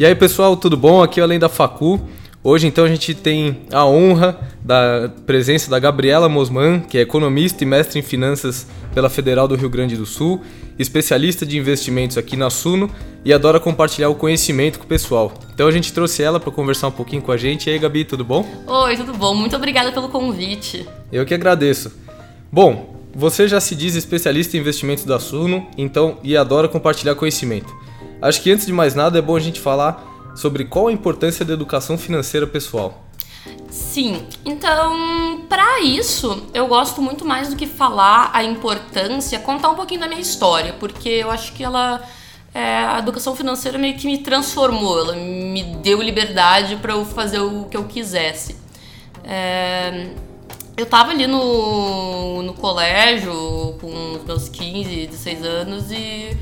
E aí pessoal, tudo bom? Aqui é o Além da Facu. Hoje então a gente tem a honra da presença da Gabriela Mosman, que é economista e mestre em finanças pela Federal do Rio Grande do Sul, especialista de investimentos aqui na Suno e adora compartilhar o conhecimento com o pessoal. Então a gente trouxe ela para conversar um pouquinho com a gente. E aí, Gabi, tudo bom? Oi, tudo bom? Muito obrigada pelo convite. Eu que agradeço. Bom, você já se diz especialista em investimentos da Suno, então e adora compartilhar conhecimento. Acho que antes de mais nada é bom a gente falar sobre qual a importância da educação financeira pessoal. Sim, então, para isso, eu gosto muito mais do que falar a importância, contar um pouquinho da minha história, porque eu acho que ela. É, a educação financeira meio que me transformou, ela me deu liberdade para eu fazer o que eu quisesse. É, eu tava ali no, no colégio com os meus 15, 16 anos e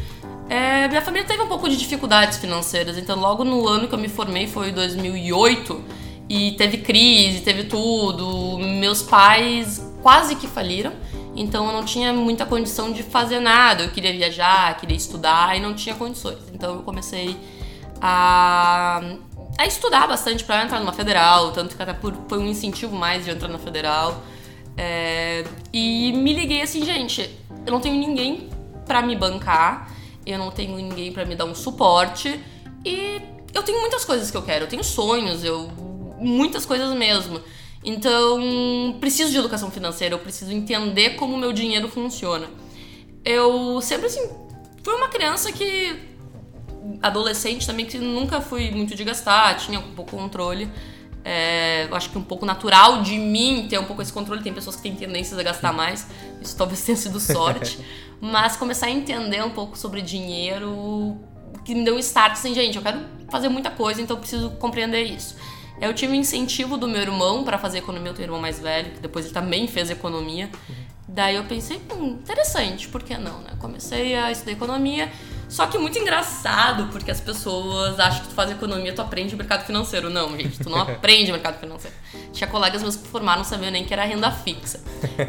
é, minha família teve um pouco de dificuldades financeiras, então logo no ano que eu me formei foi 2008 e teve crise, teve tudo. Meus pais quase que faliram, então eu não tinha muita condição de fazer nada. Eu queria viajar, queria estudar e não tinha condições. Então eu comecei a, a estudar bastante para entrar numa federal, tanto que até por, foi um incentivo mais de entrar na federal. É, e me liguei assim, gente, eu não tenho ninguém para me bancar eu não tenho ninguém para me dar um suporte e eu tenho muitas coisas que eu quero, eu tenho sonhos, eu muitas coisas mesmo. Então, preciso de educação financeira, eu preciso entender como o meu dinheiro funciona. Eu sempre assim, fui uma criança que adolescente também que nunca fui muito de gastar, tinha pouco controle. É, eu acho que um pouco natural de mim ter um pouco esse controle. Tem pessoas que têm tendências a gastar mais, isso talvez tenha sido sorte. mas começar a entender um pouco sobre dinheiro, que me deu um start assim, gente, eu quero fazer muita coisa, então eu preciso compreender isso. Eu tive um incentivo do meu irmão para fazer economia, eu tenho um irmão mais velho, que depois ele também fez economia. Daí eu pensei, hum, interessante, por que não, né? Comecei a estudar economia só que muito engraçado, porque as pessoas acham que tu faz economia, tu aprende mercado financeiro. Não, gente, tu não aprende mercado financeiro. Tinha colegas meus que formaram, não sabiam nem que era renda fixa.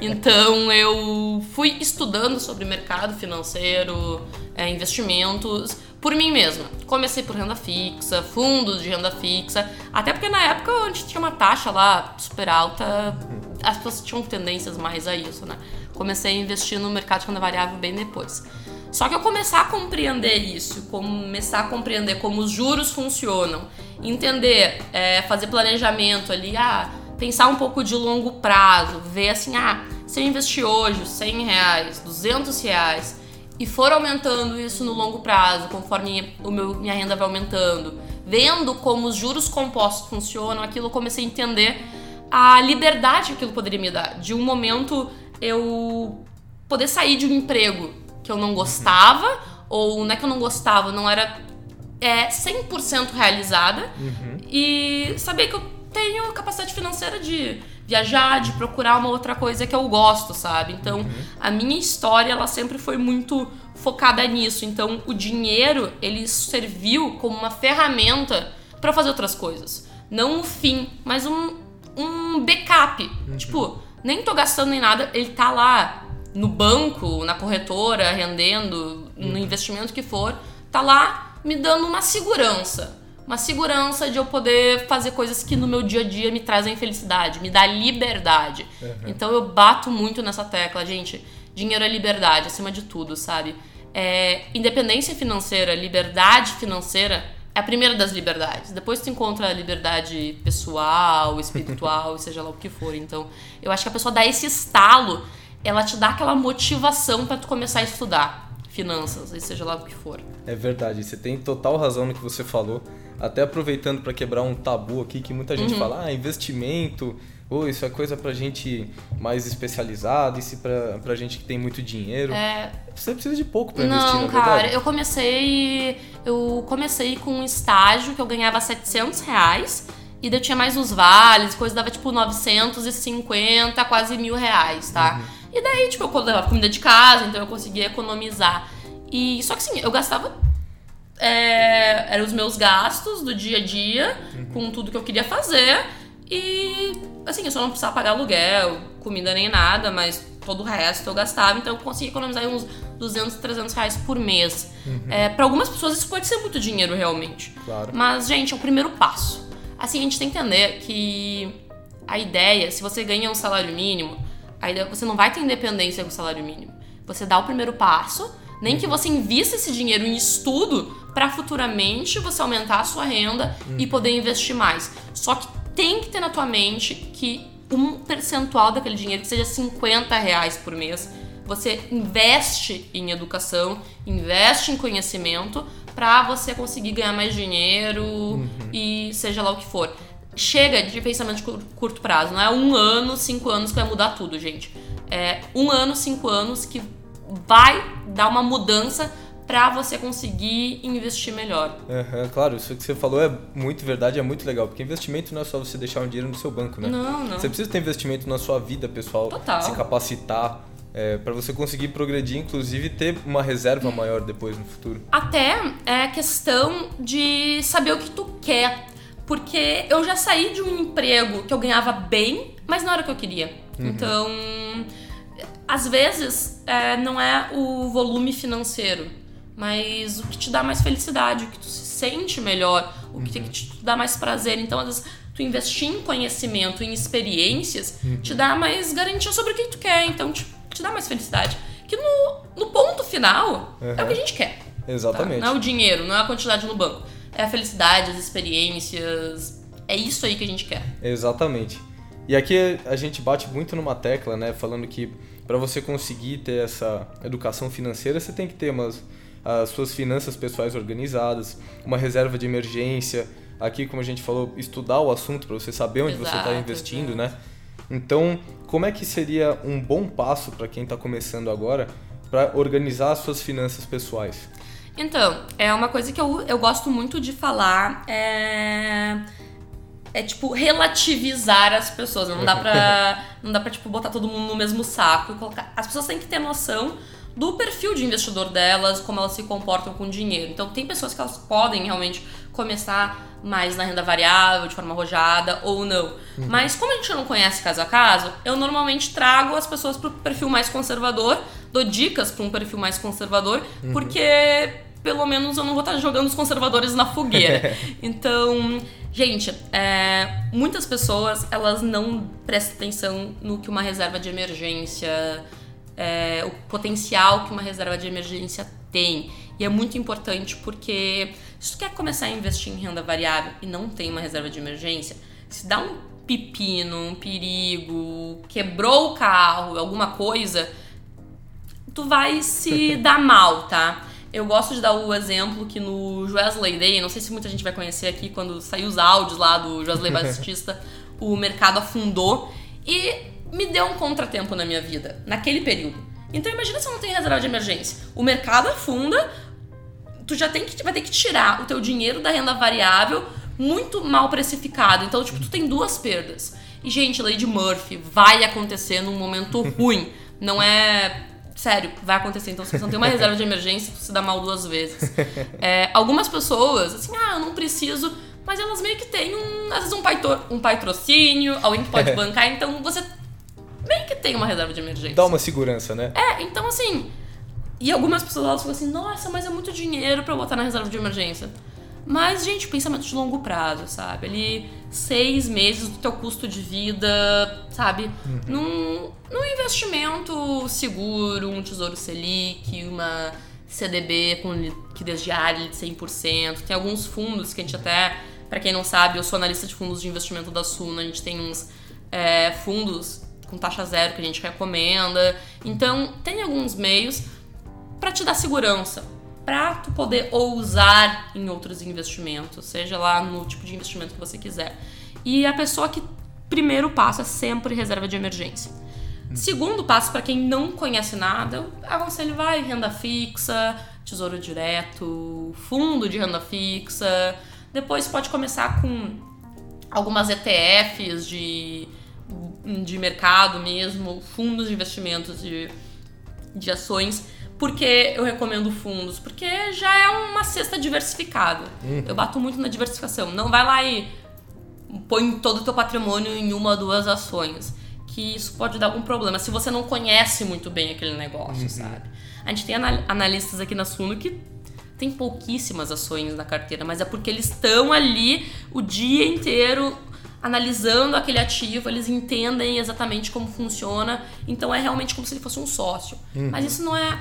Então eu fui estudando sobre mercado financeiro, é, investimentos, por mim mesma. Comecei por renda fixa, fundos de renda fixa, até porque na época onde tinha uma taxa lá super alta, as pessoas tinham tendências mais a isso, né? Comecei a investir no mercado de renda variável bem depois. Só que eu começar a compreender isso, começar a compreender como os juros funcionam, entender, é, fazer planejamento ali, ah, pensar um pouco de longo prazo, ver assim, ah, se eu investir hoje 100 reais, 200 reais e for aumentando isso no longo prazo, conforme o meu, minha renda vai aumentando, vendo como os juros compostos funcionam, aquilo eu comecei a entender a liberdade que aquilo poderia me dar. De um momento eu poder sair de um emprego que eu não gostava, ou não é que eu não gostava, não era é, 100% realizada, uhum. e saber que eu tenho capacidade financeira de viajar, de procurar uma outra coisa que eu gosto, sabe? Então, uhum. a minha história, ela sempre foi muito focada nisso. Então, o dinheiro, ele serviu como uma ferramenta para fazer outras coisas. Não um fim, mas um, um backup. Uhum. Tipo, nem tô gastando em nada, ele tá lá no banco, na corretora, rendendo, no uhum. investimento que for, tá lá me dando uma segurança. Uma segurança de eu poder fazer coisas que no meu dia a dia me trazem felicidade, me dá liberdade. Uhum. Então eu bato muito nessa tecla, gente. Dinheiro é liberdade, acima de tudo, sabe? É, independência financeira, liberdade financeira é a primeira das liberdades. Depois tu encontra a liberdade pessoal, espiritual, seja lá o que for. Então, eu acho que a pessoa dá esse estalo ela te dá aquela motivação para tu começar a estudar finanças, e seja lá o que for. É verdade, você tem total razão no que você falou. Até aproveitando para quebrar um tabu aqui que muita gente uhum. fala, ah, investimento, ou oh, isso é coisa pra gente mais especializada, isso pra, pra gente que tem muito dinheiro. É... Você precisa de pouco pra investir, Não, cara, verdade. eu comecei. Eu comecei com um estágio que eu ganhava 700 reais. E daí eu tinha mais os vales, coisa dava tipo 950, quase mil reais, tá? Uhum. E daí, tipo, eu levava comida de casa, então eu conseguia economizar. E só que assim, eu gastava. É, eram os meus gastos do dia a dia, uhum. com tudo que eu queria fazer. E assim, eu só não precisava pagar aluguel, comida nem nada, mas todo o resto eu gastava, então eu consegui economizar uns 200, 300 reais por mês. Uhum. É, para algumas pessoas isso pode ser muito dinheiro realmente. Claro. Mas, gente, é o primeiro passo. Assim, a gente tem que entender que a ideia, se você ganha um salário mínimo, a ideia é que você não vai ter independência com o salário mínimo. Você dá o primeiro passo, nem uhum. que você invista esse dinheiro em estudo para futuramente você aumentar a sua renda uhum. e poder investir mais. Só que tem que ter na tua mente que um percentual daquele dinheiro, que seja 50 reais por mês, você investe em educação, investe em conhecimento para você conseguir ganhar mais dinheiro uhum. e seja lá o que for. Chega de pensamento de curto prazo, não é um ano, cinco anos que vai mudar tudo, gente. É um ano, cinco anos que vai dar uma mudança para você conseguir investir melhor. Uhum, claro, isso que você falou é muito verdade, é muito legal, porque investimento não é só você deixar um dinheiro no seu banco, né? Não, não. Você precisa ter investimento na sua vida pessoal, Total. se capacitar, é, para você conseguir progredir, inclusive ter uma reserva maior depois no futuro. Até é questão de saber o que tu quer, porque eu já saí de um emprego que eu ganhava bem, mas não era o que eu queria. Uhum. Então, às vezes é, não é o volume financeiro mas o que te dá mais felicidade, o que tu se sente melhor, o que, uhum. te dá mais prazer. Então, às vezes, tu investir em conhecimento, em experiências, uhum. te dá mais garantia sobre o que tu quer, então te, te dá mais felicidade. Que no, no ponto final uhum. é o que a gente quer. Tá? Exatamente. Tá? Não é o dinheiro, não é a quantidade no banco. É a felicidade, as experiências. É isso aí que a gente quer. Exatamente. E aqui a gente bate muito numa tecla, né? Falando que para você conseguir ter essa educação financeira, você tem que ter umas as suas finanças pessoais organizadas, uma reserva de emergência. Aqui, como a gente falou, estudar o assunto para você saber onde exato, você está investindo, né? Então, como é que seria um bom passo para quem está começando agora para organizar as suas finanças pessoais? Então, é uma coisa que eu, eu gosto muito de falar. É é tipo relativizar as pessoas. Não dá pra, não dá pra tipo, botar todo mundo no mesmo saco e colocar. As pessoas têm que ter noção do perfil de investidor delas, como elas se comportam com o dinheiro. Então, tem pessoas que elas podem realmente começar mais na renda variável, de forma arrojada ou não. Uhum. Mas como a gente não conhece caso a caso, eu normalmente trago as pessoas para o perfil mais conservador, dou dicas para um perfil mais conservador, uhum. porque pelo menos eu não vou estar jogando os conservadores na fogueira. então, gente, é, muitas pessoas elas não prestam atenção no que uma reserva de emergência é, o potencial que uma reserva de emergência tem. E é muito importante porque se tu quer começar a investir em renda variável e não tem uma reserva de emergência, se dá um pepino, um perigo, quebrou o carro, alguma coisa, tu vai se dar mal, tá? Eu gosto de dar o exemplo que no Wesley Day, não sei se muita gente vai conhecer aqui, quando saiu os áudios lá do Wesley Batista, o mercado afundou. E me deu um contratempo na minha vida, naquele período. Então imagina se eu não tenho reserva de emergência. O mercado afunda, tu já tem que, vai ter que tirar o teu dinheiro da renda variável muito mal precificado. Então, tipo, tu tem duas perdas. E, gente, Lady Murphy vai acontecer num momento ruim. Não é. Sério, vai acontecer. Então, se você não tem uma reserva de emergência, se dá mal duas vezes. É, algumas pessoas, assim, ah, eu não preciso. Mas elas meio que têm, um, às vezes, um, paitro, um patrocínio, alguém que pode bancar. Então, você bem que tem uma reserva de emergência. Dá uma segurança, né? É, então assim. E algumas pessoas elas falam assim: nossa, mas é muito dinheiro para botar na reserva de emergência. Mas, gente, pensamento de longo prazo, sabe? Ali, seis meses do teu custo de vida, sabe? Uhum. Num, num investimento seguro, um tesouro Selic, uma CDB com liquidez diária de 100%. Tem alguns fundos que a gente até, para quem não sabe, eu sou analista de fundos de investimento da Suna, a gente tem uns é, fundos com taxa zero que a gente recomenda. Então, tem alguns meios para te dar segurança, para tu poder ousar em outros investimentos, seja lá no tipo de investimento que você quiser. E a pessoa que primeiro passo é sempre reserva de emergência. Segundo passo, para quem não conhece nada, aconselho vai renda fixa, tesouro direto, fundo de renda fixa. Depois pode começar com algumas ETFs de de mercado mesmo, fundos de investimentos de, de ações. Por que eu recomendo fundos? Porque já é uma cesta diversificada. Uhum. Eu bato muito na diversificação. Não vai lá e põe todo o teu patrimônio em uma ou duas ações. Que isso pode dar algum problema se você não conhece muito bem aquele negócio, uhum. sabe? A gente tem analistas aqui na Suno que tem pouquíssimas ações na carteira, mas é porque eles estão ali o dia inteiro analisando aquele ativo, eles entendem exatamente como funciona, então é realmente como se ele fosse um sócio. Uhum. Mas isso não é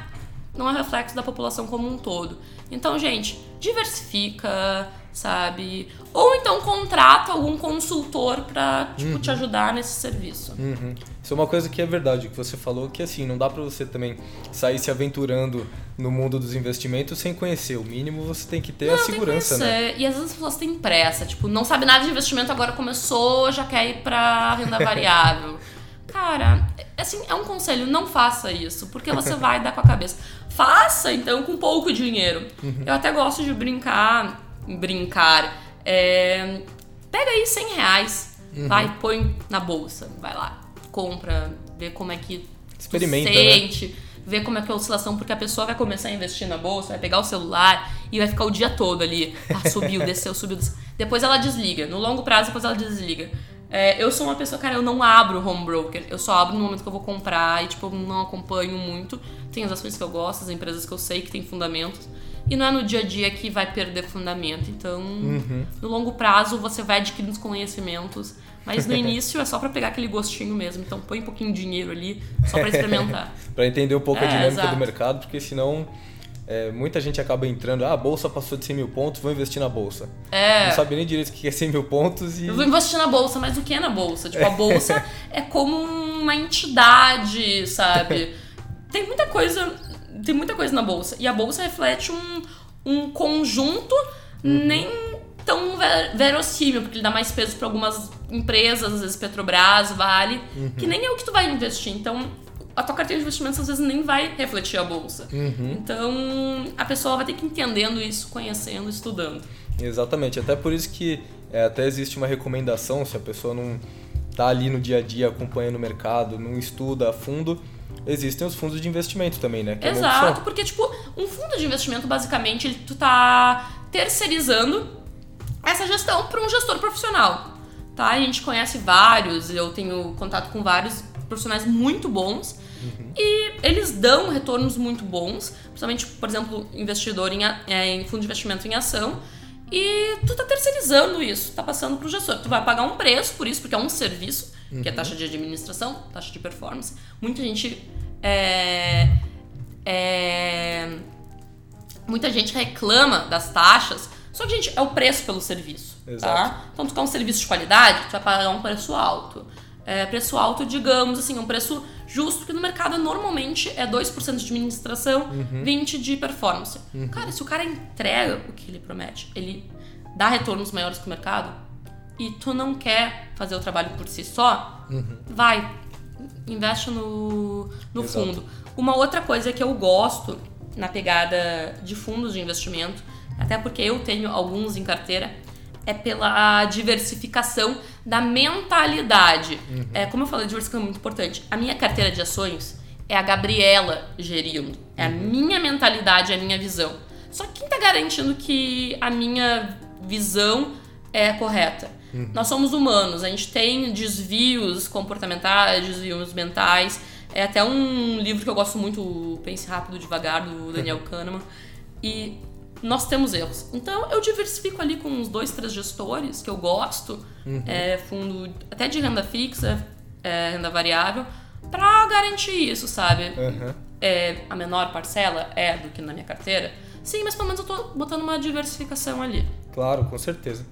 não é reflexo da população como um todo. Então, gente, diversifica, sabe? Ou então contrata algum consultor para tipo, uhum. te ajudar nesse serviço. Uhum. Isso é uma coisa que é verdade, que você falou, que assim, não dá para você também sair se aventurando no mundo dos investimentos sem conhecer. O mínimo você tem que ter não, a segurança, né? E às vezes as pessoas têm pressa, tipo, não sabe nada de investimento, agora começou, já quer ir pra renda variável. Cara, assim, é um conselho, não faça isso, porque você vai dar com a cabeça. Faça, então, com pouco dinheiro. Uhum. Eu até gosto de brincar brincar. É, pega aí 100 reais, uhum. vai, põe na bolsa, vai lá, compra, vê como é que Experimenta, sente, né? vê como é que é a oscilação, porque a pessoa vai começar a investir na bolsa, vai pegar o celular e vai ficar o dia todo ali. Ah, subiu, desceu, subiu, desceu. Depois ela desliga. No longo prazo, depois ela desliga. É, eu sou uma pessoa, cara, eu não abro home broker. Eu só abro no momento que eu vou comprar e, tipo, não acompanho muito. Tem as ações que eu gosto, as empresas que eu sei que tem fundamentos e não é no dia a dia que vai perder fundamento. Então, uhum. no longo prazo, você vai adquirindo os conhecimentos. Mas no início é só para pegar aquele gostinho mesmo. Então, põe um pouquinho de dinheiro ali, só para experimentar. para entender um pouco é, a dinâmica exato. do mercado, porque senão. É, muita gente acaba entrando, ah, a bolsa passou de 100 mil pontos, vou investir na bolsa. É. Não sabe nem direito o que é 100 mil pontos e. Eu vou investir na bolsa, mas o que é na bolsa? Tipo, a bolsa é como uma entidade, sabe? Tem muita coisa tem muita coisa na bolsa. E a bolsa reflete um, um conjunto uhum. nem tão verossímil, porque ele dá mais peso para algumas empresas, às vezes Petrobras, Vale, uhum. que nem é o que tu vai investir. Então, a tua carteira de investimentos às vezes nem vai refletir a bolsa. Uhum. Então, a pessoa vai ter que ir entendendo isso, conhecendo, estudando. Exatamente. Até por isso que é, até existe uma recomendação, se a pessoa não tá ali no dia a dia acompanhando o mercado, não estuda a fundo, existem os fundos de investimento também, né? Que Exato, é porque, tipo, um fundo de investimento, basicamente, ele, tu tá terceirizando essa gestão para um gestor profissional. Tá? A gente conhece vários, eu tenho contato com vários profissionais muito bons. Uhum. E eles dão retornos muito bons, principalmente, por exemplo, investidor em, é, em fundo de investimento em ação. E tu tá terceirizando isso, tá passando pro gestor. Tu vai pagar um preço por isso, porque é um serviço uhum. que é taxa de administração, taxa de performance. Muita gente é, é, muita gente reclama das taxas, só que, gente, é o preço pelo serviço, tá? Exato. tá? Então, tu quer um serviço de qualidade, tu vai pagar um preço alto. É, preço alto, digamos assim, um preço justo, que no mercado normalmente é 2% de administração, uhum. 20% de performance. Uhum. Cara, se o cara entrega o que ele promete, ele dá retornos maiores que o mercado, e tu não quer fazer o trabalho por si só, uhum. vai, investe no, no fundo. Uma outra coisa que eu gosto na pegada de fundos de investimento, até porque eu tenho alguns em carteira, é pela diversificação da mentalidade. Uhum. É, como eu falei, diversificação é muito importante. A minha carteira de ações é a Gabriela gerindo. É a uhum. minha mentalidade, é a minha visão. Só que quem está garantindo que a minha visão é correta? Uhum. Nós somos humanos, a gente tem desvios comportamentais, desvios mentais. É até um livro que eu gosto muito, Pense Rápido Devagar, do Daniel Kahneman. E nós temos erros. Então eu diversifico ali com uns dois, três gestores que eu gosto, uhum. é, fundo até de renda fixa, é, renda variável, para garantir isso, sabe? Uhum. É, a menor parcela é do que na minha carteira. Sim, mas pelo menos eu tô botando uma diversificação ali. Claro, com certeza.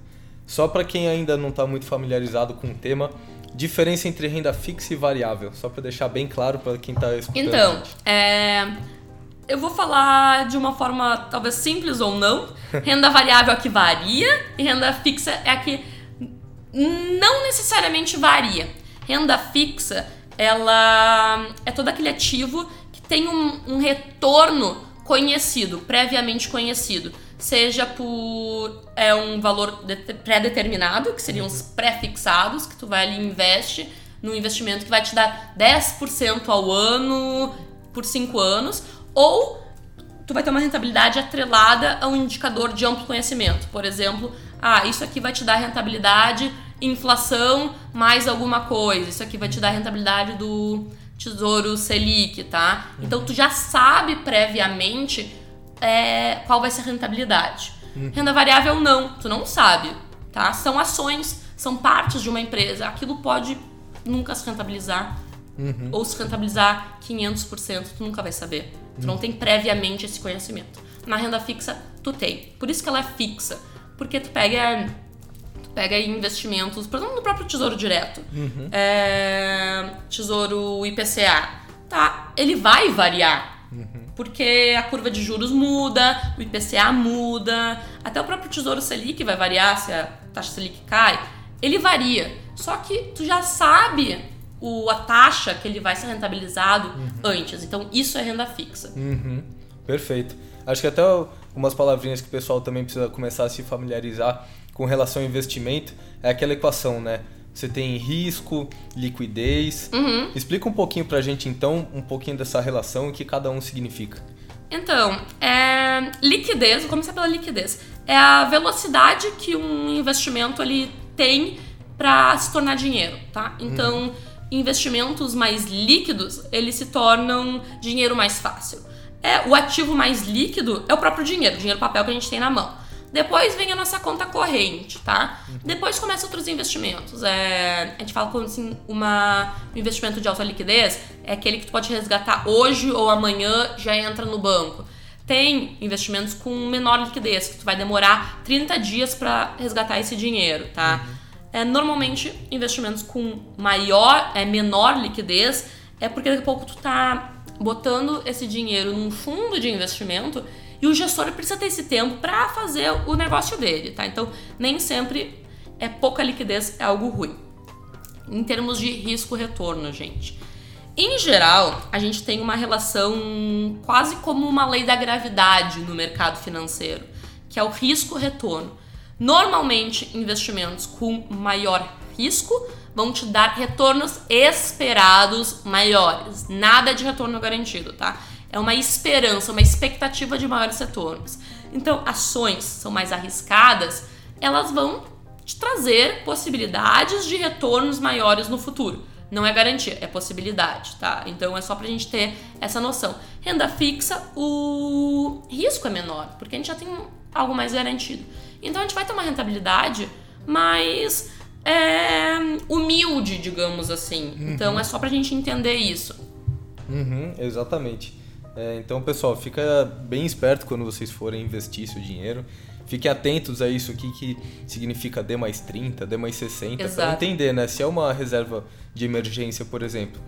Só para quem ainda não está muito familiarizado com o tema, diferença entre renda fixa e variável, só para deixar bem claro para quem está escutando. Então, é, eu vou falar de uma forma talvez simples ou não. Renda variável é a que varia e renda fixa é a que não necessariamente varia. Renda fixa, ela é todo aquele ativo que tem um, um retorno conhecido, previamente conhecido seja por é, um valor pré-determinado, que seriam os pré-fixados, que tu vai ali e investe num investimento que vai te dar 10% ao ano por 5 anos, ou tu vai ter uma rentabilidade atrelada a um indicador de amplo conhecimento. Por exemplo, ah, isso aqui vai te dar rentabilidade inflação mais alguma coisa. Isso aqui vai te dar rentabilidade do Tesouro Selic, tá? Então tu já sabe previamente é, qual vai ser a rentabilidade. Uhum. Renda variável não, tu não sabe, tá? São ações, são partes de uma empresa. Aquilo pode nunca se rentabilizar. Uhum. Ou se rentabilizar 500%, tu nunca vai saber. Tu não tem previamente esse conhecimento. Na renda fixa, tu tem. Por isso que ela é fixa. Porque tu pega pega investimentos, por exemplo, no próprio Tesouro Direto, uhum. é, Tesouro IPCA, tá? Ele vai variar. Uhum. Porque a curva de juros muda, o IPCA muda, até o próprio Tesouro Selic vai variar se a taxa Selic cai. Ele varia. Só que tu já sabe o, a taxa que ele vai ser rentabilizado uhum. antes. Então, isso é renda fixa. Uhum. Perfeito. Acho que até algumas palavrinhas que o pessoal também precisa começar a se familiarizar com relação ao investimento é aquela equação, né? Você tem risco, liquidez. Uhum. Explica um pouquinho pra gente, então, um pouquinho dessa relação e o que cada um significa. Então, é, liquidez, vou começar pela liquidez. É a velocidade que um investimento ele tem para se tornar dinheiro, tá? Então, uhum. Investimentos mais líquidos, eles se tornam dinheiro mais fácil. É, o ativo mais líquido é o próprio dinheiro, o dinheiro papel que a gente tem na mão. Depois vem a nossa conta corrente, tá? Uhum. Depois começa outros investimentos. É, a gente fala como assim, uma, um investimento de alta liquidez é aquele que tu pode resgatar hoje ou amanhã já entra no banco. Tem investimentos com menor liquidez, que tu vai demorar 30 dias para resgatar esse dinheiro, tá? Uhum. É, normalmente, investimentos com maior, é, menor liquidez é porque daqui a pouco tu tá botando esse dinheiro num fundo de investimento e o gestor precisa ter esse tempo para fazer o negócio dele, tá? Então, nem sempre é pouca liquidez é algo ruim. Em termos de risco-retorno, gente. Em geral, a gente tem uma relação quase como uma lei da gravidade no mercado financeiro, que é o risco-retorno. Normalmente, investimentos com maior risco vão te dar retornos esperados maiores. Nada de retorno garantido, tá? É uma esperança, uma expectativa de maiores retornos. Então, ações são mais arriscadas, elas vão te trazer possibilidades de retornos maiores no futuro. Não é garantia, é possibilidade, tá? Então é só pra gente ter essa noção. Renda fixa, o risco é menor, porque a gente já tem algo mais garantido. Então a gente vai ter uma rentabilidade mais é, humilde, digamos assim. Uhum. Então é só pra gente entender isso. Uhum, exatamente. É, então, pessoal, fica bem esperto quando vocês forem investir seu dinheiro. Fiquem atentos a isso aqui que significa D mais 30, D mais 60, para entender, né? Se é uma reserva de emergência, por exemplo,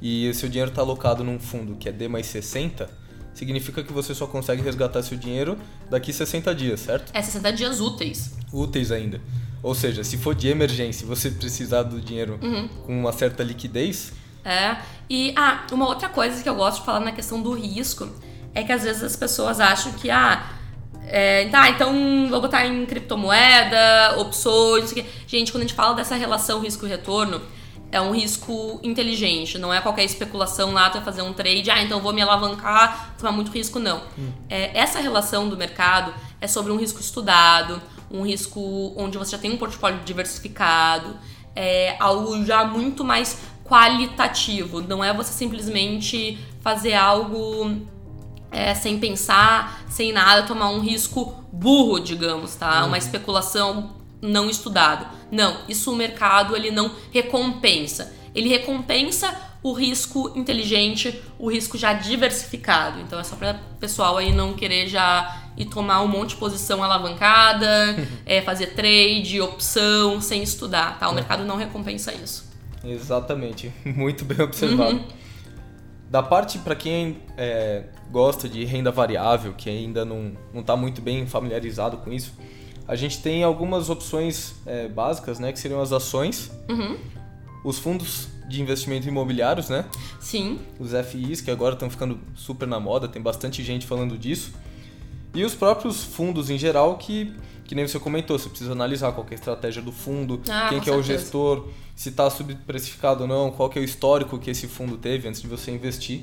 e seu dinheiro está alocado num fundo que é D mais 60, significa que você só consegue resgatar seu dinheiro daqui 60 dias, certo? É 60 dias úteis. Úteis ainda. Ou seja, se for de emergência e você precisar do dinheiro uhum. com uma certa liquidez, é. E, ah, uma outra coisa que eu gosto de falar na questão do risco é que às vezes as pessoas acham que, ah, é, tá, então vou botar em criptomoeda, opções, não sei o quê. Gente, quando a gente fala dessa relação risco-retorno, é um risco inteligente, não é qualquer especulação lá, tu vai fazer um trade, ah, então vou me alavancar, tomar muito risco, não. Hum. É, essa relação do mercado é sobre um risco estudado, um risco onde você já tem um portfólio diversificado, é algo já muito mais qualitativo. Não é você simplesmente fazer algo é, sem pensar, sem nada, tomar um risco burro, digamos, tá? Uhum. Uma especulação não estudada. Não, isso o mercado ele não recompensa. Ele recompensa o risco inteligente, o risco já diversificado. Então é só para pessoal aí não querer já ir tomar um monte de posição alavancada, é, fazer trade, opção, sem estudar, tá? O é. mercado não recompensa isso. Exatamente, muito bem observado. Uhum. Da parte para quem é, gosta de renda variável, que ainda não está muito bem familiarizado com isso, a gente tem algumas opções é, básicas, né, que seriam as ações, uhum. os fundos de investimento imobiliários, né? Sim. Os FIs, que agora estão ficando super na moda, tem bastante gente falando disso. E os próprios fundos em geral, que, que nem você comentou, você precisa analisar qual é a estratégia do fundo, ah, quem que é o gestor, se está subprecificado ou não, qual que é o histórico que esse fundo teve antes de você investir.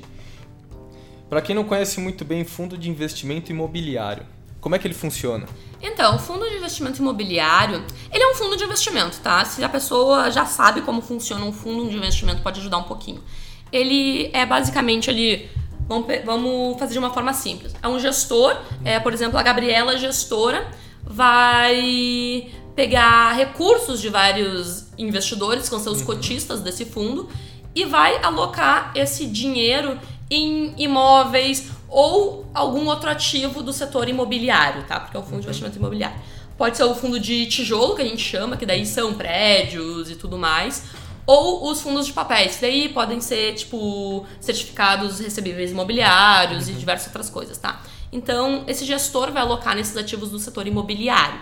Para quem não conhece muito bem fundo de investimento imobiliário, Como é que ele funciona? Então, o fundo de investimento imobiliário, ele é um fundo de investimento, tá? Se a pessoa já sabe como funciona um fundo de investimento, pode ajudar um pouquinho. Ele é basicamente ali, vamos, vamos fazer de uma forma simples. É um gestor, é, por exemplo, a Gabriela gestora vai pegar recursos de vários investidores, que vão ser os cotistas desse fundo, e vai alocar esse dinheiro em imóveis ou algum outro ativo do setor imobiliário, tá? Porque é um fundo de investimento imobiliário. Pode ser o fundo de tijolo, que a gente chama, que daí são prédios e tudo mais. Ou os fundos de papéis, que daí podem ser, tipo, certificados recebíveis imobiliários uhum. e diversas outras coisas, tá? Então, esse gestor vai alocar nesses ativos do setor imobiliário.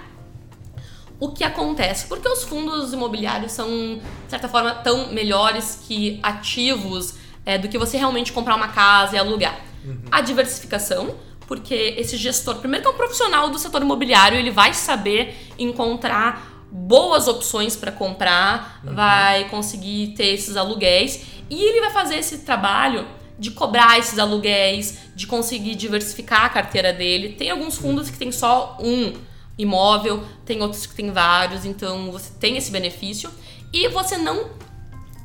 O que acontece? Porque os fundos imobiliários são, de certa forma, tão melhores que ativos é, do que você realmente comprar uma casa e alugar. Uhum. A diversificação, porque esse gestor, primeiro que é um profissional do setor imobiliário, ele vai saber encontrar boas opções para comprar, uhum. vai conseguir ter esses aluguéis e ele vai fazer esse trabalho de cobrar esses aluguéis, de conseguir diversificar a carteira dele. Tem alguns fundos que tem só um imóvel, tem outros que tem vários, então você tem esse benefício e você não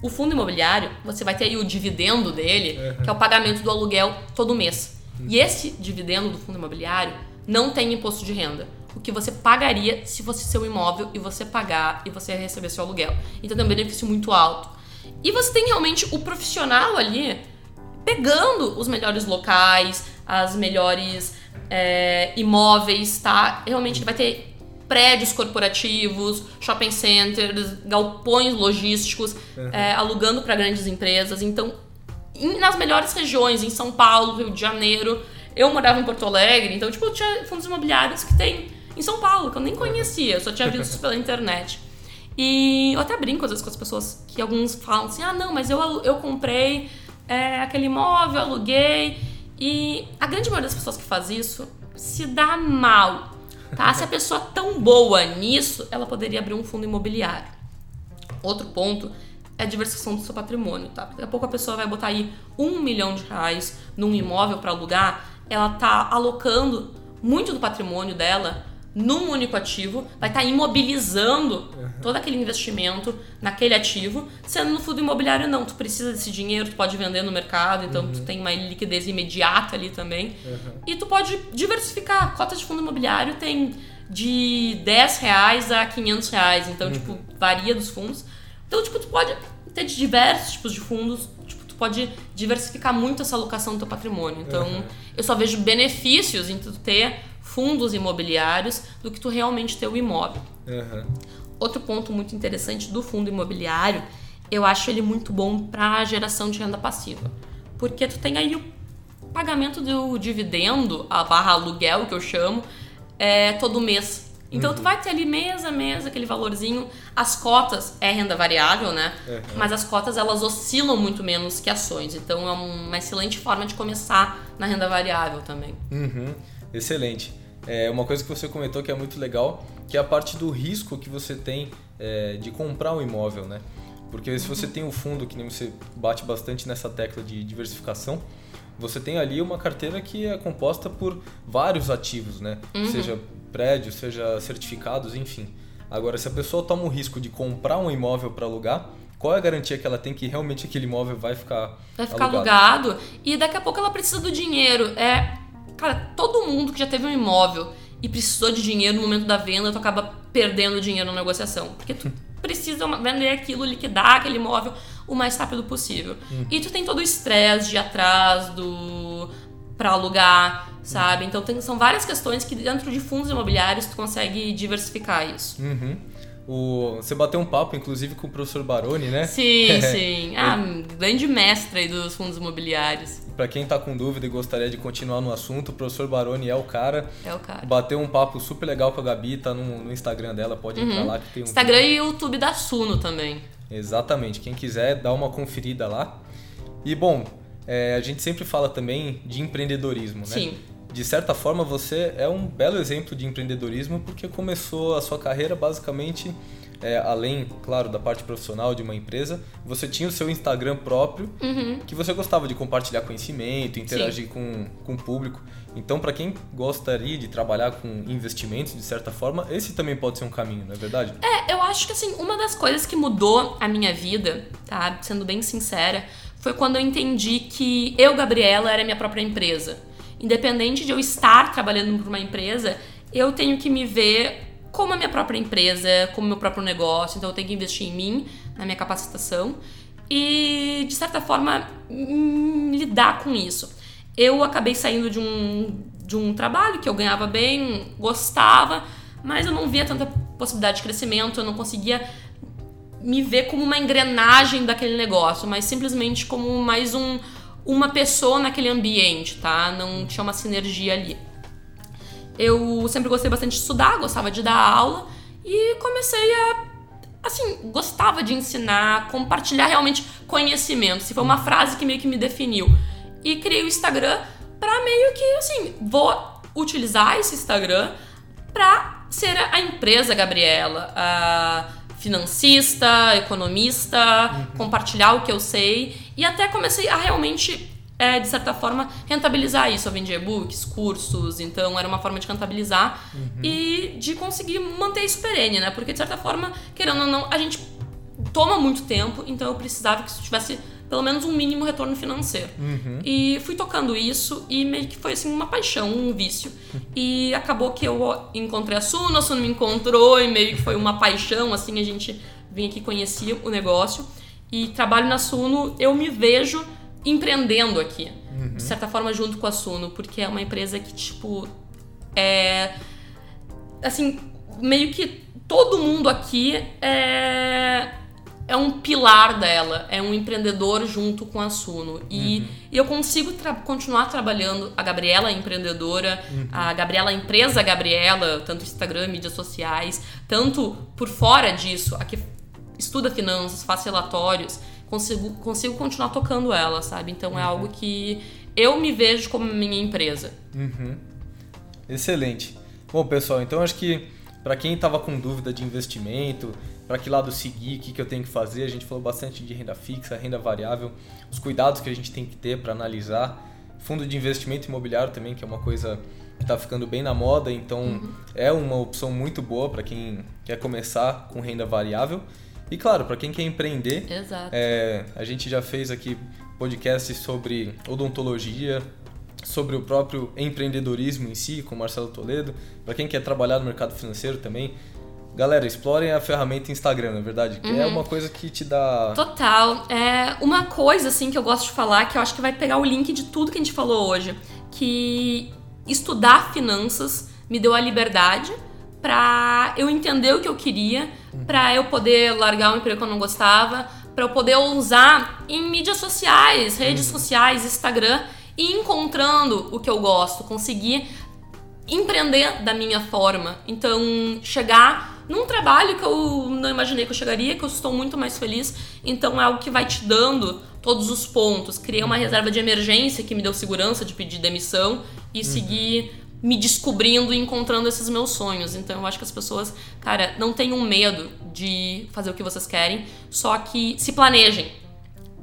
o fundo imobiliário, você vai ter aí o dividendo dele, uhum. que é o pagamento do aluguel todo mês. Uhum. E esse dividendo do fundo imobiliário não tem imposto de renda. O que você pagaria se fosse seu imóvel e você pagar e você receber seu aluguel. Então tem um benefício muito alto. E você tem realmente o profissional ali pegando os melhores locais, as melhores é, imóveis, tá? Realmente ele vai ter prédios corporativos, shopping centers, galpões logísticos, uhum. é, alugando para grandes empresas. Então, em, nas melhores regiões, em São Paulo, Rio de Janeiro, eu morava em Porto Alegre, então, tipo, eu tinha fundos imobiliários que tem em São Paulo, que eu nem conhecia, só tinha visto pela internet. E eu até brinco às vezes com as pessoas que alguns falam assim: ah, não, mas eu, eu comprei é, aquele imóvel, aluguei. E a grande maioria das pessoas que faz isso se dá mal Tá? Se a pessoa é tão boa nisso, ela poderia abrir um fundo imobiliário. Outro ponto é a diversificação do seu patrimônio, tá? Daqui a pouco a pessoa vai botar aí um milhão de reais num imóvel para alugar, ela tá alocando muito do patrimônio dela num único ativo, vai estar tá imobilizando. Todo aquele investimento naquele ativo, sendo no fundo imobiliário não, tu precisa desse dinheiro, tu pode vender no mercado, então uhum. tu tem uma liquidez imediata ali também. Uhum. E tu pode diversificar. Cota de fundo imobiliário tem de 10 reais a 500 reais, então, tipo, uhum. varia dos fundos. Então, tipo, tu pode ter de diversos tipos de fundos, tipo, tu pode diversificar muito essa alocação do teu patrimônio. Então, uhum. eu só vejo benefícios em tu ter fundos imobiliários do que tu realmente ter o imóvel. Uhum. Outro ponto muito interessante do fundo imobiliário, eu acho ele muito bom para geração de renda passiva. Porque tu tem aí o pagamento do dividendo, a barra aluguel que eu chamo, é, todo mês. Então uhum. tu vai ter ali mês a mês aquele valorzinho. As cotas é renda variável, né? Uhum. Mas as cotas elas oscilam muito menos que ações. Então é uma excelente forma de começar na renda variável também. Uhum. Excelente. É uma coisa que você comentou que é muito legal, que é a parte do risco que você tem é, de comprar um imóvel, né? Porque se você tem um fundo, que nem você bate bastante nessa tecla de diversificação, você tem ali uma carteira que é composta por vários ativos, né? Uhum. Seja prédios, seja certificados, enfim. Agora, se a pessoa toma o risco de comprar um imóvel para alugar, qual é a garantia que ela tem que realmente aquele imóvel vai ficar vai ficar alugado? alugado e daqui a pouco ela precisa do dinheiro é Cara, todo mundo que já teve um imóvel e precisou de dinheiro no momento da venda, tu acaba perdendo dinheiro na negociação. Porque tu precisa vender aquilo, liquidar aquele imóvel o mais rápido possível. Uhum. E tu tem todo o estresse de atrás do para alugar, sabe? Então tem, são várias questões que dentro de fundos imobiliários tu consegue diversificar isso. Uhum. O, você bateu um papo, inclusive, com o professor Baroni, né? Sim, sim. Ah, grande mestre aí dos fundos imobiliários. Para quem tá com dúvida e gostaria de continuar no assunto, o professor Baroni é o cara. É o cara. Bateu um papo super legal com a Gabi, tá no, no Instagram dela, pode uhum. entrar lá que tem um. Instagram vídeo. e YouTube da Suno também. Exatamente. Quem quiser, dá uma conferida lá. E bom, é, a gente sempre fala também de empreendedorismo, né? Sim de certa forma você é um belo exemplo de empreendedorismo porque começou a sua carreira basicamente é, além, claro, da parte profissional de uma empresa, você tinha o seu Instagram próprio, Uhum. que você gostava de compartilhar conhecimento, interagir com, com o público. Então, para quem gostaria de trabalhar com investimentos, de certa forma, esse também pode ser um caminho, não é verdade? É, eu acho que assim, uma das coisas que mudou a minha vida, tá? Sendo bem sincera, foi quando eu entendi que eu, Gabriela, era minha própria empresa. Independente de eu estar trabalhando para uma empresa, eu tenho que me ver como a minha própria empresa, como meu próprio negócio, então eu tenho que investir em mim, na minha capacitação e, de certa forma, hum, lidar com isso. Eu acabei saindo de um, de um trabalho que eu ganhava bem, gostava, mas eu não via tanta possibilidade de crescimento, eu não conseguia me ver como uma engrenagem daquele negócio, mas simplesmente como mais um, uma pessoa naquele ambiente, tá? Não tinha uma sinergia ali. Eu sempre gostei bastante de estudar, gostava de dar aula e comecei a assim, gostava de ensinar, compartilhar realmente conhecimento. Se foi uma frase que meio que me definiu. E criei o Instagram pra meio que assim, vou utilizar esse Instagram pra ser a empresa Gabriela, a financista, economista, compartilhar o que eu sei e até comecei a realmente é, de certa forma, rentabilizar isso. Eu vendia e-books, cursos, então era uma forma de rentabilizar e de conseguir manter isso perene, né? Porque, de certa forma, querendo ou não, a gente toma muito tempo, então eu precisava que isso tivesse pelo menos um mínimo retorno financeiro. E fui tocando isso e meio que foi assim uma paixão, um vício. E acabou que eu encontrei a Suno, a Suno me encontrou e meio que foi uma paixão, assim, a gente vinha aqui conhecia o negócio. E trabalho na Suno, eu me vejo empreendendo aqui. De certa forma, junto com a Suno, porque é uma empresa que, tipo, é. Assim, meio que todo mundo aqui é. É um pilar dela, é um empreendedor junto com a Suno. E, e eu consigo tra- continuar trabalhando. A Gabriela é empreendedora, a Gabriela, a empresa Gabriela, tanto Instagram, mídias sociais, tanto por fora disso, a que estuda finanças, faz relatórios, consigo, consigo continuar tocando ela, sabe? Então é algo que eu me vejo como minha empresa. Excelente. Bom, pessoal, então acho que para quem estava com dúvida de investimento, para que lado seguir, o que, que eu tenho que fazer, a gente falou bastante de renda fixa, renda variável, os cuidados que a gente tem que ter para analisar. Fundo de investimento imobiliário também, que é uma coisa que está ficando bem na moda, então é uma opção muito boa para quem quer começar com renda variável. E claro, para quem quer empreender, é, a gente já fez aqui podcasts sobre odontologia, sobre o próprio empreendedorismo em si, com Marcelo Toledo. Para quem quer trabalhar no mercado financeiro também, galera, explorem a ferramenta Instagram, na verdade, que é uma coisa que te dá. Total. É uma coisa assim que eu gosto de falar, que eu acho que vai pegar o link de tudo que a gente falou hoje, que estudar finanças me deu a liberdade pra eu entender o que eu queria, pra eu poder largar um emprego que eu não gostava, pra eu poder usar em mídias sociais, redes sociais, Instagram e ir encontrando o que eu gosto, conseguir empreender da minha forma. Então, chegar num trabalho que eu não imaginei que eu chegaria, que eu estou muito mais feliz. Então, é algo que vai te dando todos os pontos. Criei uma reserva de emergência que me deu segurança de pedir demissão e seguir me descobrindo e encontrando esses meus sonhos. Então, eu acho que as pessoas, cara, não tenham medo de fazer o que vocês querem, só que se planejem.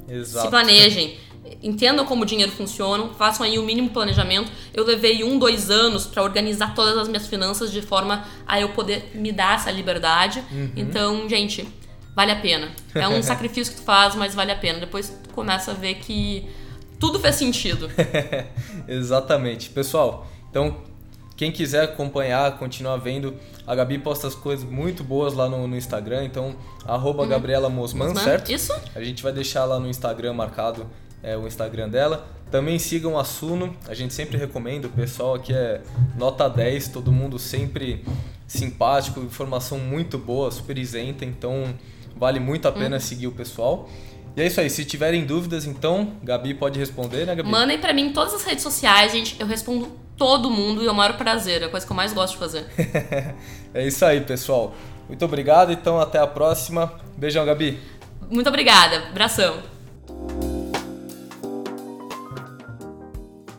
Exato. Se planejem. Entendam como o dinheiro funciona, façam aí o mínimo planejamento. Eu levei um, dois anos para organizar todas as minhas finanças de forma a eu poder me dar essa liberdade. Então, gente, vale a pena. É um sacrifício que tu faz, mas vale a pena. Depois tu começa a ver que tudo fez sentido. Exatamente. Pessoal, então quem quiser acompanhar, continuar vendo, a Gabi posta as coisas muito boas lá no, no Instagram, então arroba Gabriela Mosman, Mosman, certo? isso. A gente vai deixar lá no Instagram marcado é, o Instagram dela. Também sigam a Suno, a gente sempre recomenda, o pessoal aqui é nota 10, todo mundo sempre simpático, informação muito boa, super isenta, então vale muito a pena seguir o pessoal. E é isso aí, se tiverem dúvidas, então, Gabi pode responder, né, Gabi? Mandem pra mim em todas as redes sociais, gente. Eu respondo todo mundo e é o maior prazer. É a coisa que eu mais gosto de fazer. é isso aí, pessoal. Muito obrigado, então até a próxima. Beijão, Gabi. Muito obrigada. Abração.